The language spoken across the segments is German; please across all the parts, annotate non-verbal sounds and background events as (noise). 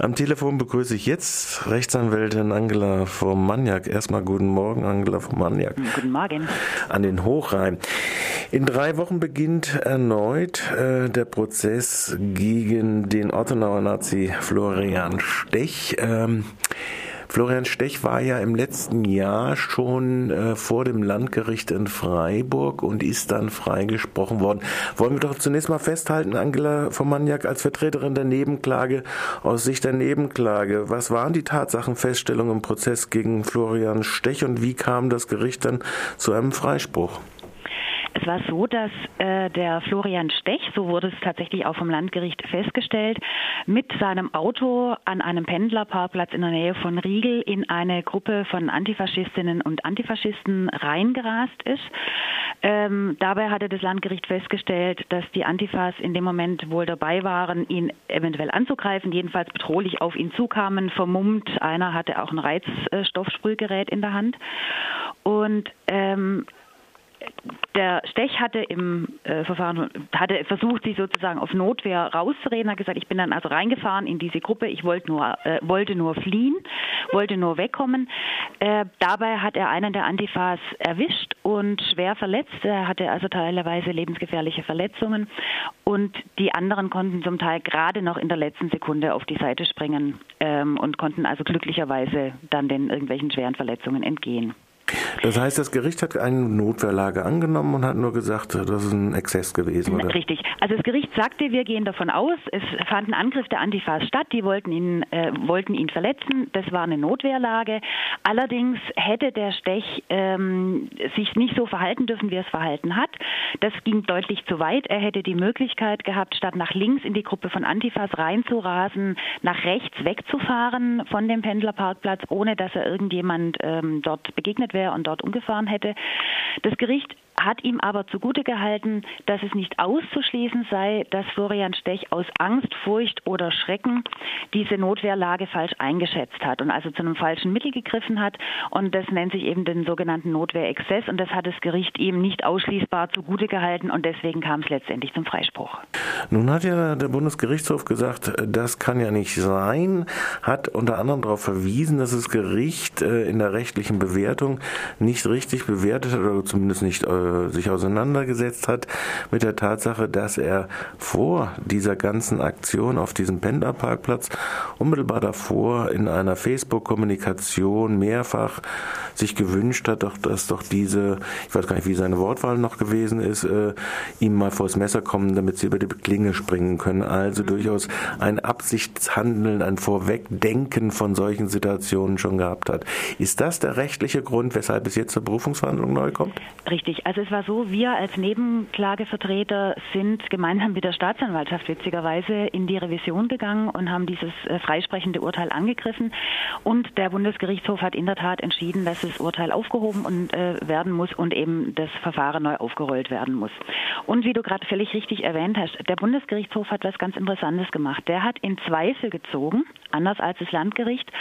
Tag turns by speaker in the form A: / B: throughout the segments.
A: Am Telefon begrüße ich jetzt Rechtsanwältin Angela vom Maniak. Erstmal guten Morgen, Angela vom Maniak.
B: Guten Morgen.
A: An den Hochrhein. In drei Wochen beginnt erneut äh, der Prozess gegen den Ortenauer Nazi Florian Stech. Ähm, Florian Stech war ja im letzten Jahr schon äh, vor dem Landgericht in Freiburg und ist dann freigesprochen worden. Wollen wir doch zunächst mal festhalten, Angela von Maniak als Vertreterin der Nebenklage aus Sicht der Nebenklage. Was waren die Tatsachenfeststellungen im Prozess gegen Florian Stech und wie kam das Gericht dann zu einem Freispruch?
B: Es war so, dass äh, der Florian Stech, so wurde es tatsächlich auch vom Landgericht festgestellt, mit seinem Auto an einem Pendlerparkplatz in der Nähe von Riegel in eine Gruppe von Antifaschistinnen und Antifaschisten reingerast ist. Ähm, dabei hatte das Landgericht festgestellt, dass die Antifas in dem Moment wohl dabei waren, ihn eventuell anzugreifen, jedenfalls bedrohlich auf ihn zukamen, vermummt. Einer hatte auch ein Reizstoffsprühgerät in der Hand. Und ähm, der Stech hatte im äh, Verfahren hatte versucht, sich sozusagen auf Notwehr rauszureden, hat gesagt, ich bin dann also reingefahren in diese Gruppe, ich wollte nur äh, wollte nur fliehen, wollte nur wegkommen. Äh, dabei hat er einen der Antifas erwischt und schwer verletzt. Er hatte also teilweise lebensgefährliche Verletzungen und die anderen konnten zum Teil gerade noch in der letzten Sekunde auf die Seite springen ähm, und konnten also glücklicherweise dann den irgendwelchen schweren Verletzungen entgehen.
A: Das heißt, das Gericht hat eine Notwehrlage angenommen und hat nur gesagt, das ist ein Exzess gewesen, oder?
B: Richtig. Also das Gericht sagte, wir gehen davon aus, es fand ein Angriff der Antifas statt, die wollten ihn, äh, wollten ihn verletzen, das war eine Notwehrlage. Allerdings hätte der Stech ähm, sich nicht so verhalten dürfen, wie er es verhalten hat. Das ging deutlich zu weit. Er hätte die Möglichkeit gehabt, statt nach links in die Gruppe von Antifas reinzurasen, nach rechts wegzufahren von dem Pendlerparkplatz, ohne dass er irgendjemand ähm, dort begegnet wäre und dort umgefahren hätte. Das Gericht hat ihm aber zugute gehalten, dass es nicht auszuschließen sei, dass Florian Stech aus Angst, Furcht oder Schrecken diese Notwehrlage falsch eingeschätzt hat und also zu einem falschen Mittel gegriffen hat. Und das nennt sich eben den sogenannten Notwehrexzess. Und das hat das Gericht ihm nicht ausschließbar zugute gehalten und deswegen kam es letztendlich zum Freispruch.
A: Nun hat ja der Bundesgerichtshof gesagt, das kann ja nicht sein, hat unter anderem darauf verwiesen, dass das Gericht äh, in der rechtlichen Bewertung nicht richtig bewertet hat oder zumindest nicht äh, sich auseinandergesetzt hat mit der Tatsache, dass er vor dieser ganzen Aktion auf diesem Pendlerparkplatz unmittelbar davor in einer Facebook-Kommunikation mehrfach sich gewünscht hat, doch, dass doch diese, ich weiß gar nicht, wie seine Wortwahl noch gewesen ist, äh, ihm mal vors Messer kommen, damit sie über die Klinge springen können. Also durchaus ein Absichtshandeln, ein Vorwegdenken von solchen Situationen schon gehabt hat. Ist das der rechtliche Grund, weshalb es jetzt zur Berufungsverhandlung neu kommt?
B: Richtig. Also es war so, wir als Nebenklagevertreter sind gemeinsam mit der Staatsanwaltschaft witzigerweise in die Revision gegangen und haben dieses äh, freisprechende Urteil angegriffen. Und der Bundesgerichtshof hat in der Tat entschieden, dass das Urteil aufgehoben und, äh, werden muss und eben das Verfahren neu aufgerollt werden muss. Und wie du gerade völlig richtig erwähnt hast, der Bundesgerichtshof hat was ganz Interessantes gemacht. Der hat in Zweifel gezogen, anders als das Landgericht,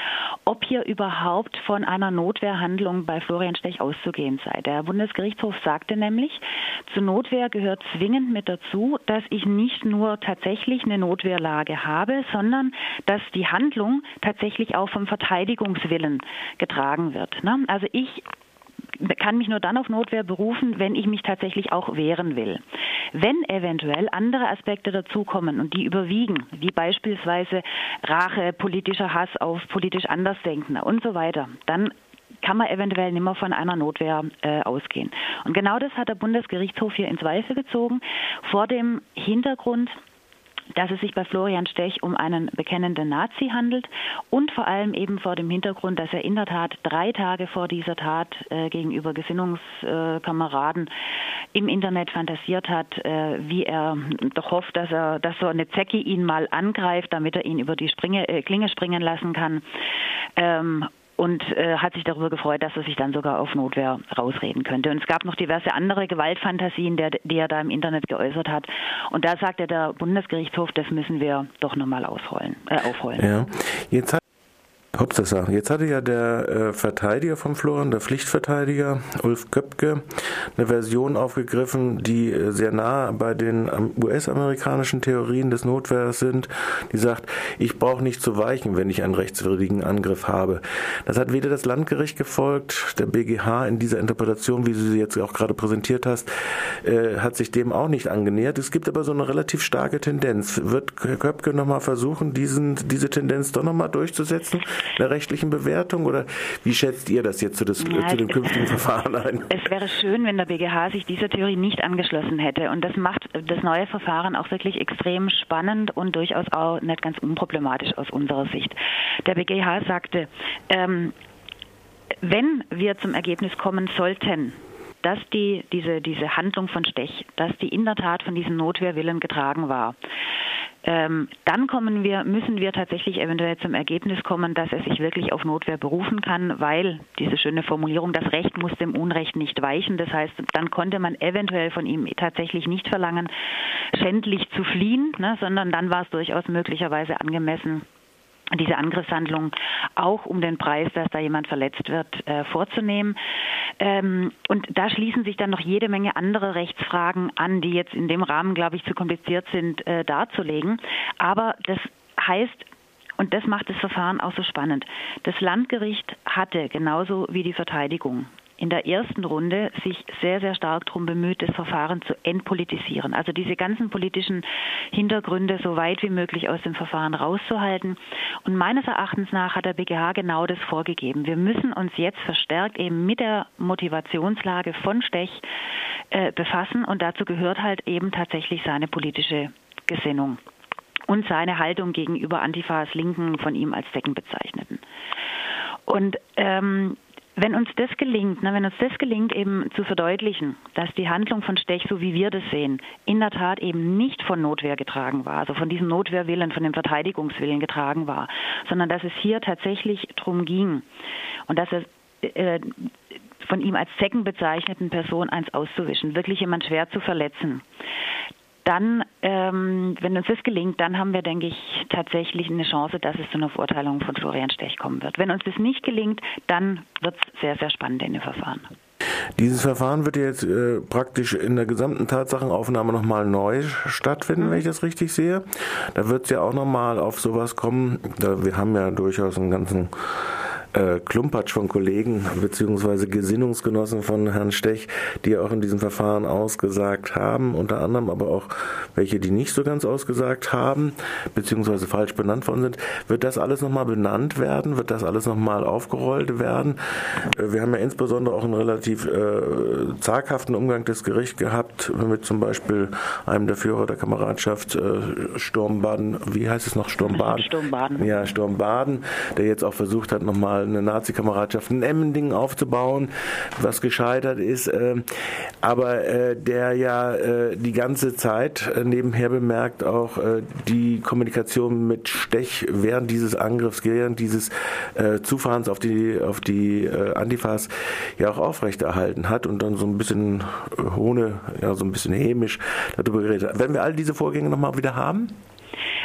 B: ob hier überhaupt von einer Notwehrhandlung bei Florian Stech auszugehen sei. Der Bundesgerichtshof sagte nämlich, zur Notwehr gehört zwingend mit dazu, dass ich nicht nur tatsächlich eine Notwehrlage habe, sondern dass die Handlung tatsächlich auch vom Verteidigungswillen getragen wird. Ne? Also ich kann mich nur dann auf Notwehr berufen, wenn ich mich tatsächlich auch wehren will. Wenn eventuell andere Aspekte dazukommen und die überwiegen, wie beispielsweise Rache, politischer Hass auf politisch Andersdenkende und so weiter, dann kann man eventuell nicht mehr von einer Notwehr äh, ausgehen. Und genau das hat der Bundesgerichtshof hier in Zweifel gezogen, vor dem Hintergrund, dass es sich bei Florian Stech um einen bekennenden Nazi handelt und vor allem eben vor dem Hintergrund, dass er in der Tat drei Tage vor dieser Tat äh, gegenüber Gesinnungskameraden äh, im Internet fantasiert hat, äh, wie er doch hofft, dass er, dass so eine Zecke ihn mal angreift, damit er ihn über die Springe, äh, Klinge springen lassen kann. Ähm, und äh, hat sich darüber gefreut, dass er sich dann sogar auf Notwehr rausreden könnte. Und es gab noch diverse andere Gewaltfantasien, der, die er da im Internet geäußert hat. Und da sagte der Bundesgerichtshof, das müssen wir doch nochmal ausrollen, äh, aufrollen.
A: Ja. Jetzt Hauptsache, jetzt hatte ja der äh, Verteidiger von Florian, der Pflichtverteidiger Ulf Köpke, eine Version aufgegriffen, die äh, sehr nah bei den US-amerikanischen Theorien des Notwehrs sind, die sagt, ich brauche nicht zu weichen, wenn ich einen rechtswidrigen Angriff habe. Das hat weder das Landgericht gefolgt, der BGH in dieser Interpretation, wie du sie jetzt auch gerade präsentiert hast, äh, hat sich dem auch nicht angenähert. Es gibt aber so eine relativ starke Tendenz. Wird Köpke nochmal versuchen, diesen, diese Tendenz doch nochmal durchzusetzen? Der rechtlichen Bewertung oder wie schätzt ihr das jetzt zu, das, ja, zu dem künftigen Verfahren ein? (laughs)
B: Es wäre schön, wenn der BGH sich dieser Theorie nicht angeschlossen hätte und das macht das neue Verfahren auch wirklich extrem spannend und durchaus auch nicht ganz unproblematisch aus unserer Sicht. Der BGH sagte, ähm, wenn wir zum Ergebnis kommen sollten, dass die, diese, diese Handlung von Stech, dass die in der Tat von diesem Notwehrwillen getragen war, ähm, dann kommen wir, müssen wir tatsächlich eventuell zum Ergebnis kommen, dass er sich wirklich auf Notwehr berufen kann, weil diese schöne Formulierung, das Recht muss dem Unrecht nicht weichen. Das heißt, dann konnte man eventuell von ihm tatsächlich nicht verlangen, schändlich zu fliehen, ne, sondern dann war es durchaus möglicherweise angemessen, diese Angriffshandlung auch um den Preis, dass da jemand verletzt wird, äh, vorzunehmen. Ähm, und da schließen sich dann noch jede Menge andere Rechtsfragen an, die jetzt in dem Rahmen, glaube ich, zu kompliziert sind äh, darzulegen. Aber das heißt, und das macht das Verfahren auch so spannend. Das Landgericht hatte genauso wie die Verteidigung in der ersten Runde sich sehr, sehr stark darum bemüht, das Verfahren zu entpolitisieren. Also diese ganzen politischen Hintergründe so weit wie möglich aus dem Verfahren rauszuhalten. Und meines Erachtens nach hat der BGH genau das vorgegeben. Wir müssen uns jetzt verstärkt eben mit der Motivationslage von Stech äh, befassen und dazu gehört halt eben tatsächlich seine politische Gesinnung und seine Haltung gegenüber Antifas Linken von ihm als Decken bezeichneten. Und ähm, wenn uns das gelingt, ne, wenn uns das gelingt, eben zu verdeutlichen, dass die Handlung von Stech, so wie wir das sehen, in der Tat eben nicht von Notwehr getragen war, also von diesem Notwehrwillen, von dem Verteidigungswillen getragen war, sondern dass es hier tatsächlich darum ging und dass er äh, von ihm als Zecken bezeichneten Person eins auszuwischen, wirklich jemand schwer zu verletzen dann, ähm, wenn uns das gelingt, dann haben wir, denke ich, tatsächlich eine Chance, dass es zu einer Verurteilung von Florian Stech kommen wird. Wenn uns das nicht gelingt, dann wird es sehr, sehr spannend in dem Verfahren.
A: Dieses Verfahren wird jetzt äh, praktisch in der gesamten Tatsachenaufnahme nochmal neu stattfinden, wenn ich das richtig sehe. Da wird es ja auch nochmal auf sowas kommen. Da, wir haben ja durchaus einen ganzen äh, Klumpatsch von Kollegen beziehungsweise Gesinnungsgenossen von Herrn Stech, die auch in diesem Verfahren ausgesagt haben, unter anderem aber auch welche, die nicht so ganz ausgesagt haben, beziehungsweise falsch benannt worden sind. Wird das alles nochmal benannt werden? Wird das alles nochmal aufgerollt werden? Äh, wir haben ja insbesondere auch einen relativ äh, zaghaften Umgang des Gerichts gehabt, mit zum Beispiel einem der Führer der Kameradschaft äh, Sturmbaden, wie heißt es noch? Sturmbaden?
B: Sturmbaden.
A: Ja, Sturmbaden, der jetzt auch versucht hat, nochmal eine Nazi-Kameradschaft in Emmendingen aufzubauen, was gescheitert ist, äh, aber äh, der ja äh, die ganze Zeit nebenher bemerkt auch die Kommunikation mit Stech während dieses Angriffs, während dieses Zufahrens auf die auf die Antifas ja auch aufrechterhalten hat und dann so ein bisschen ohne, ja so ein bisschen hämisch darüber geredet hat. Werden wir all diese Vorgänge nochmal wieder haben?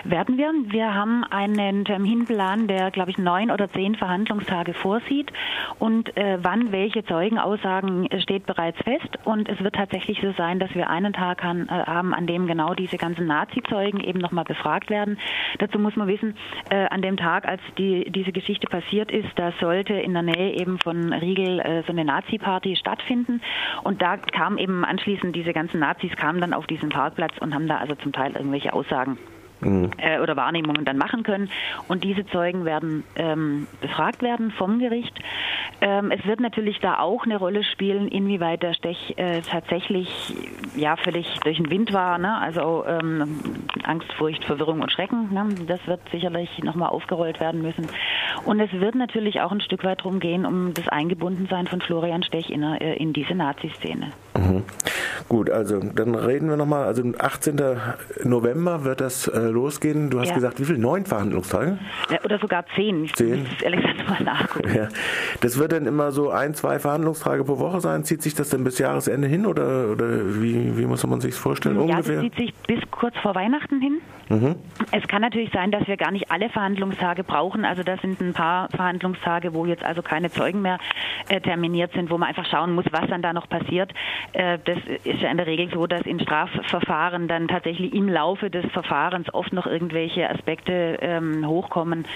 B: Werden wir. Wir haben einen Terminplan, der, glaube ich, neun oder zehn Verhandlungstage vorsieht. Und äh, wann welche Zeugenaussagen äh, steht bereits fest. Und es wird tatsächlich so sein, dass wir einen Tag an, äh, haben, an dem genau diese ganzen Nazi-Zeugen eben nochmal befragt werden. Dazu muss man wissen, äh, an dem Tag, als die, diese Geschichte passiert ist, da sollte in der Nähe eben von Riegel äh, so eine Nazi-Party stattfinden. Und da kam eben anschließend diese ganzen Nazis kamen dann auf diesen Parkplatz und haben da also zum Teil irgendwelche Aussagen mhm. äh, oder Wahrnehmungen dann machen können. Und diese Zeugen werden ähm, befragt werden vom Gericht. Ähm, es wird natürlich da auch eine Rolle spielen, inwieweit der Stech äh, tatsächlich ja völlig durch den Wind war. Ne? Also ähm, Angst, Furcht, Verwirrung und Schrecken. Ne? Das wird sicherlich nochmal aufgerollt werden müssen. Und es wird natürlich auch ein Stück weit darum gehen, um das Eingebundensein von Florian Stech in, äh, in diese Nazi-Szene. Mhm.
A: Gut, also dann reden wir nochmal. Also 18. November wird das äh, losgehen. Du hast
B: Ja.
A: gesagt, wie viel? Neun Verhandlungstage?
B: Ja, Oder sogar zehn. Ich
A: Zehn.
B: muss ehrlich gesagt mal nachgucken.
A: Ja. Das wird dann immer so ein, zwei Verhandlungstage pro Woche sein. Zieht sich das dann bis Jahresende hin oder, oder wie, wie muss man sich vorstellen?
B: Ja,
A: Ungefähr?
B: das zieht sich bis kurz vor Weihnachten hin. Es kann natürlich sein, dass wir gar nicht alle Verhandlungstage brauchen. Also das sind ein paar Verhandlungstage, wo jetzt also keine Zeugen mehr äh, terminiert sind, wo man einfach schauen muss, was dann da noch passiert. Äh, das ist ja in der Regel so, dass in Strafverfahren dann tatsächlich im Laufe des Verfahrens oft noch irgendwelche Aspekte ähm, hochkommen,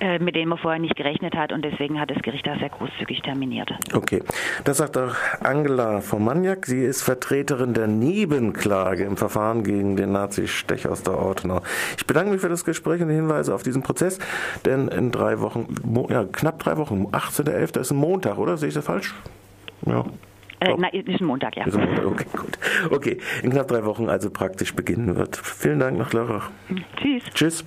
B: äh, mit denen man vorher nicht gerechnet hat. Und deswegen hat das Gericht da sehr großzügig terminiert.
A: Okay, das sagt auch Angela von Maniak. Sie ist Vertreterin der Nebenklage im Verfahren gegen den Nazi-Stech aus der Ortenau. Ich bedanke mich für das Gespräch und die Hinweise auf diesen Prozess, denn in drei Wochen, ja, knapp drei Wochen, 18.11. ist ein Montag, oder? Sehe ich das falsch? Ja.
B: Äh, ist ein Montag, ja.
A: Montag, okay, gut. Okay, in knapp drei Wochen also praktisch beginnen wird. Vielen Dank nach Lörrach.
B: Tschüss.
A: Tschüss.